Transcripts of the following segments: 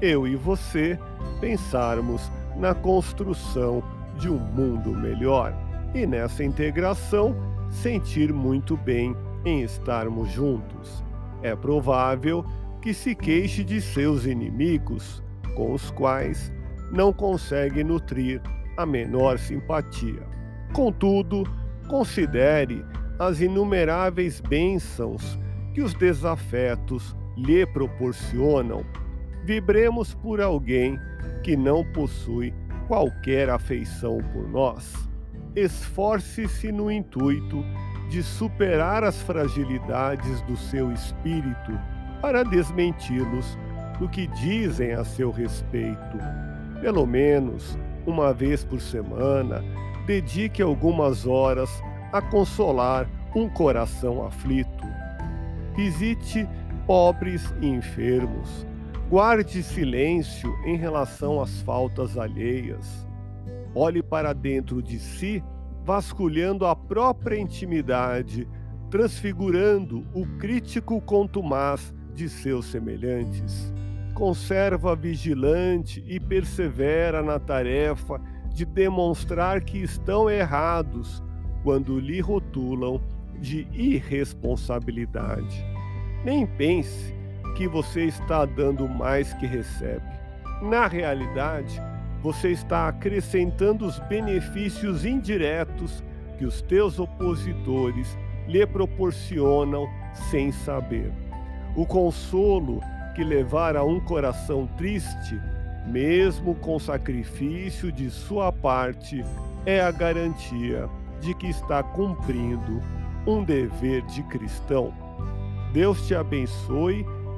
eu e você, pensarmos na construção de um mundo melhor e nessa integração sentir muito bem em estarmos juntos. É provável que se queixe de seus inimigos, com os quais não consegue nutrir a menor simpatia. Contudo, considere as inumeráveis bênçãos que os desafetos lhe proporcionam. Vibremos por alguém que não possui qualquer afeição por nós esforce-se no intuito de superar as fragilidades do seu espírito para desmenti-los do que dizem a seu respeito. Pelo menos uma vez por semana, dedique algumas horas a consolar um coração aflito. Visite pobres e enfermos. Guarde silêncio em relação às faltas alheias Olhe para dentro de si, vasculhando a própria intimidade, transfigurando o crítico contumaz de seus semelhantes. Conserva vigilante e persevera na tarefa de demonstrar que estão errados quando lhe rotulam de irresponsabilidade. Nem pense que você está dando mais que recebe. Na realidade, você está acrescentando os benefícios indiretos que os teus opositores lhe proporcionam sem saber. O consolo que levar a um coração triste, mesmo com sacrifício de sua parte, é a garantia de que está cumprindo um dever de cristão. Deus te abençoe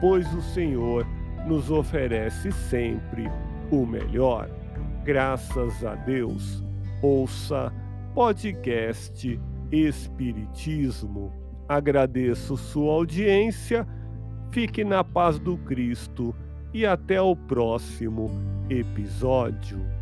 pois o Senhor nos oferece sempre o melhor. Graças a Deus, ouça podcast Espiritismo. Agradeço sua audiência, fique na paz do Cristo e até o próximo episódio.